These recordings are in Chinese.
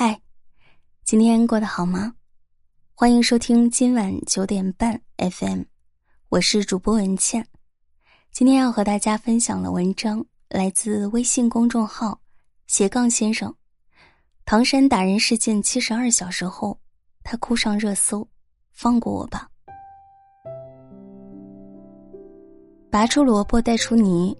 嗨，今天过得好吗？欢迎收听今晚九点半 FM，我是主播文倩。今天要和大家分享的文章来自微信公众号斜杠先生。唐山打人事件七十二小时后，他哭上热搜，放过我吧！拔出萝卜带出泥，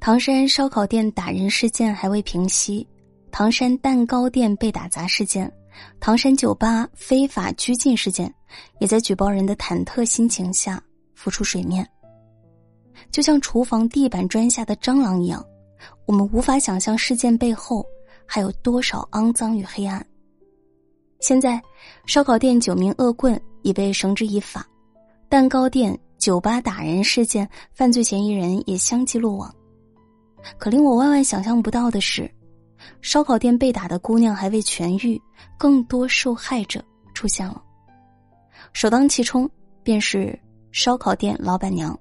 唐山烧烤店打人事件还未平息。唐山蛋糕店被打砸事件，唐山酒吧非法拘禁事件，也在举报人的忐忑心情下浮出水面。就像厨房地板砖下的蟑螂一样，我们无法想象事件背后还有多少肮脏与黑暗。现在，烧烤店九名恶棍已被绳之以法，蛋糕店、酒吧打人事件犯罪嫌疑人也相继落网。可令我万万想象不到的是。烧烤店被打的姑娘还未痊愈，更多受害者出现了。首当其冲便是烧烤店老板娘。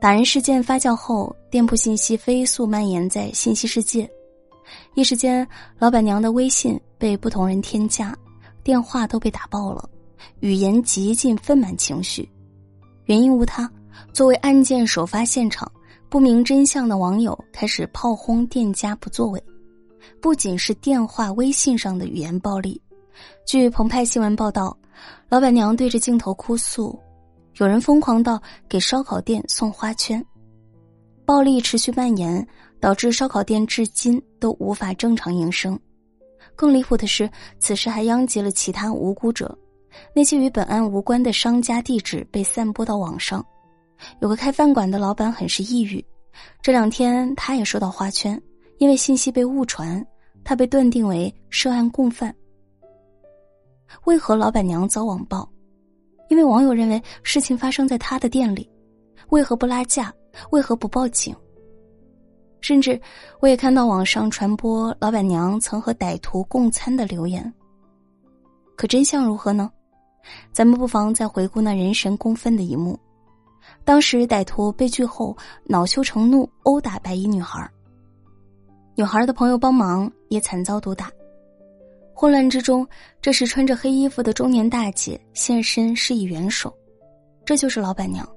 打人事件发酵后，店铺信息飞速蔓延在信息世界，一时间，老板娘的微信被不同人添加，电话都被打爆了，语言极尽愤满情绪。原因无他，作为案件首发现场。不明真相的网友开始炮轰店家不作为，不仅是电话、微信上的语言暴力。据澎湃新闻报道，老板娘对着镜头哭诉，有人疯狂到给烧烤店送花圈。暴力持续蔓延，导致烧烤店至今都无法正常营生。更离谱的是，此事还殃及了其他无辜者，那些与本案无关的商家地址被散播到网上。有个开饭馆的老板很是抑郁，这两天他也收到花圈，因为信息被误传，他被断定为涉案共犯。为何老板娘遭网暴？因为网友认为事情发生在他的店里，为何不拉架？为何不报警？甚至我也看到网上传播老板娘曾和歹徒共餐的留言。可真相如何呢？咱们不妨再回顾那人神共愤的一幕。当时歹徒被拒后，恼羞成怒，殴打白衣女孩。女孩的朋友帮忙，也惨遭毒打。混乱之中，这时穿着黑衣服的中年大姐现身施以援手，这就是老板娘。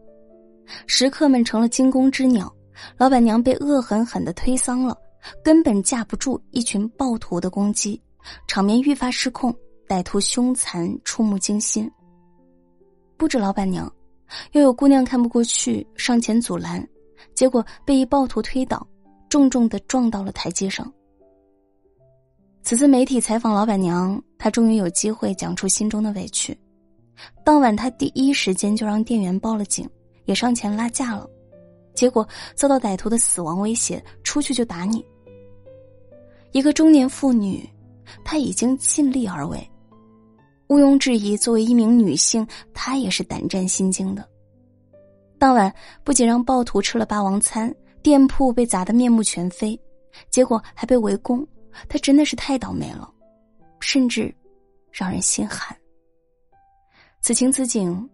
食客们成了惊弓之鸟，老板娘被恶狠狠的推搡了，根本架不住一群暴徒的攻击，场面愈发失控，歹徒凶残，触目惊心。不止老板娘。又有姑娘看不过去，上前阻拦，结果被一暴徒推倒，重重的撞到了台阶上。此次媒体采访老板娘，她终于有机会讲出心中的委屈。当晚，她第一时间就让店员报了警，也上前拉架了，结果遭到歹徒的死亡威胁：“出去就打你。”一个中年妇女，她已经尽力而为。毋庸置疑，作为一名女性，她也是胆战心惊的。当晚不仅让暴徒吃了霸王餐，店铺被砸得面目全非，结果还被围攻，她真的是太倒霉了，甚至让人心寒。此情此景，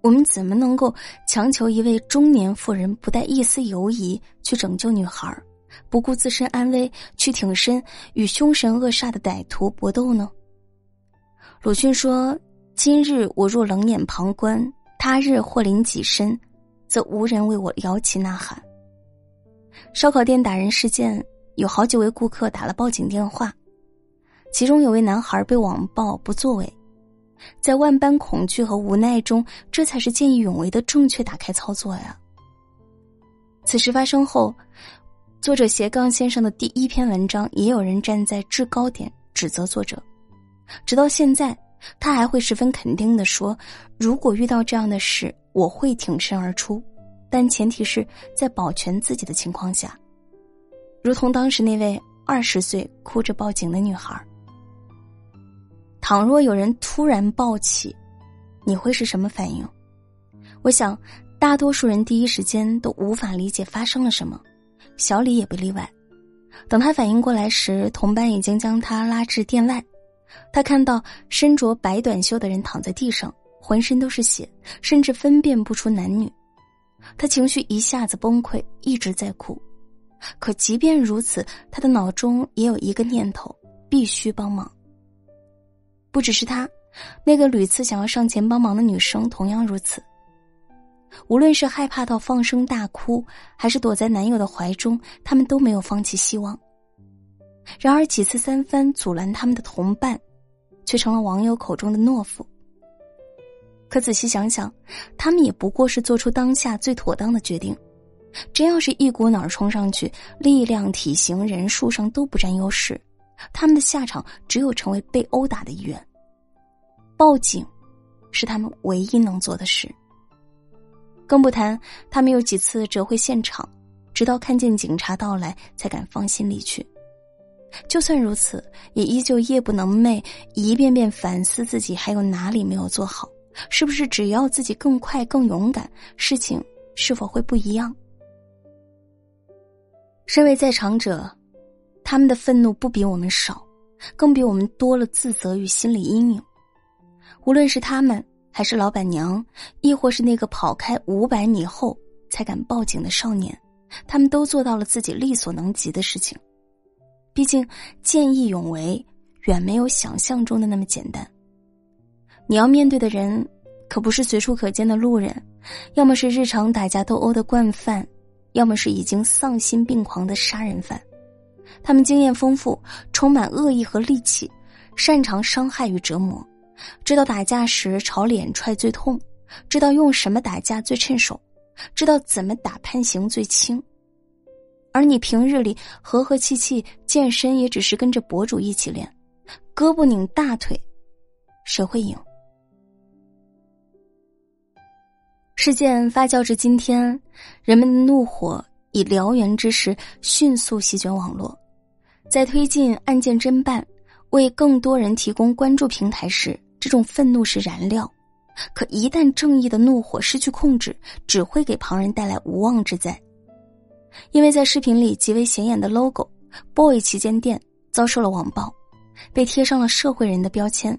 我们怎么能够强求一位中年妇人不带一丝犹疑去拯救女孩，不顾自身安危去挺身与凶神恶煞的歹徒搏斗呢？鲁迅说：“今日我若冷眼旁观，他日或临己身，则无人为我摇旗呐喊。”烧烤店打人事件，有好几位顾客打了报警电话，其中有位男孩被网暴不作为，在万般恐惧和无奈中，这才是见义勇为的正确打开操作呀。此事发生后，作者斜杠先生的第一篇文章，也有人站在制高点指责作者。直到现在，他还会十分肯定的说：“如果遇到这样的事，我会挺身而出，但前提是在保全自己的情况下。”如同当时那位二十岁哭着报警的女孩。倘若有人突然暴起，你会是什么反应？我想，大多数人第一时间都无法理解发生了什么，小李也不例外。等他反应过来时，同伴已经将他拉至店外。他看到身着白短袖的人躺在地上，浑身都是血，甚至分辨不出男女。他情绪一下子崩溃，一直在哭。可即便如此，他的脑中也有一个念头：必须帮忙。不只是他，那个屡次想要上前帮忙的女生同样如此。无论是害怕到放声大哭，还是躲在男友的怀中，他们都没有放弃希望。然而几次三番阻拦他们的同伴，却成了网友口中的懦夫。可仔细想想，他们也不过是做出当下最妥当的决定。真要是一股脑冲上去，力量、体型、人数上都不占优势，他们的下场只有成为被殴打的一员。报警，是他们唯一能做的事。更不谈他们有几次折回现场，直到看见警察到来才敢放心离去。就算如此，也依旧夜不能寐，一遍遍反思自己还有哪里没有做好。是不是只要自己更快、更勇敢，事情是否会不一样？身为在场者，他们的愤怒不比我们少，更比我们多了自责与心理阴影。无论是他们，还是老板娘，亦或是那个跑开五百米后才敢报警的少年，他们都做到了自己力所能及的事情。毕竟，见义勇为远没有想象中的那么简单。你要面对的人，可不是随处可见的路人，要么是日常打架斗殴的惯犯，要么是已经丧心病狂的杀人犯。他们经验丰富，充满恶意和戾气，擅长伤害与折磨，知道打架时朝脸踹最痛，知道用什么打架最趁手，知道怎么打判刑最轻。而你平日里和和气气，健身也只是跟着博主一起练，胳膊拧大腿，谁会赢？事件发酵至今天，人们的怒火以燎原之势迅速席卷网络。在推进案件侦办、为更多人提供关注平台时，这种愤怒是燃料；可一旦正义的怒火失去控制，只会给旁人带来无妄之灾。因为在视频里极为显眼的 logo “boy 旗舰店”遭受了网暴，被贴上了社会人的标签。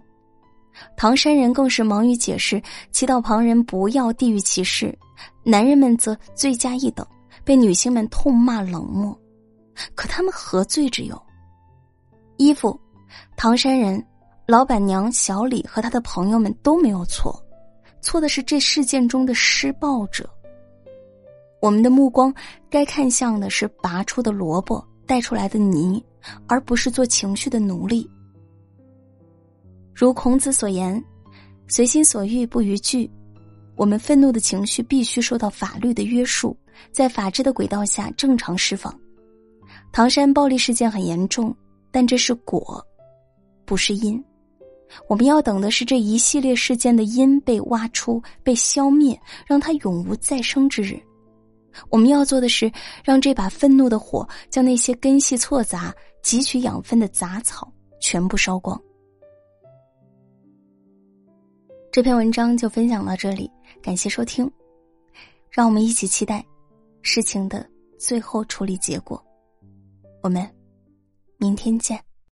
唐山人更是忙于解释，祈祷旁人不要地域歧视；男人们则罪加一等，被女性们痛骂冷漠。可他们何罪之有？衣服，唐山人、老板娘小李和他的朋友们都没有错，错的是这事件中的施暴者。我们的目光该看向的是拔出的萝卜带出来的泥，而不是做情绪的奴隶。如孔子所言：“随心所欲不逾矩。”我们愤怒的情绪必须受到法律的约束，在法治的轨道下正常释放。唐山暴力事件很严重，但这是果，不是因。我们要等的是这一系列事件的因被挖出、被消灭，让它永无再生之日。我们要做的是，让这把愤怒的火将那些根系错杂、汲取养分的杂草全部烧光。这篇文章就分享到这里，感谢收听，让我们一起期待事情的最后处理结果。我们明天见。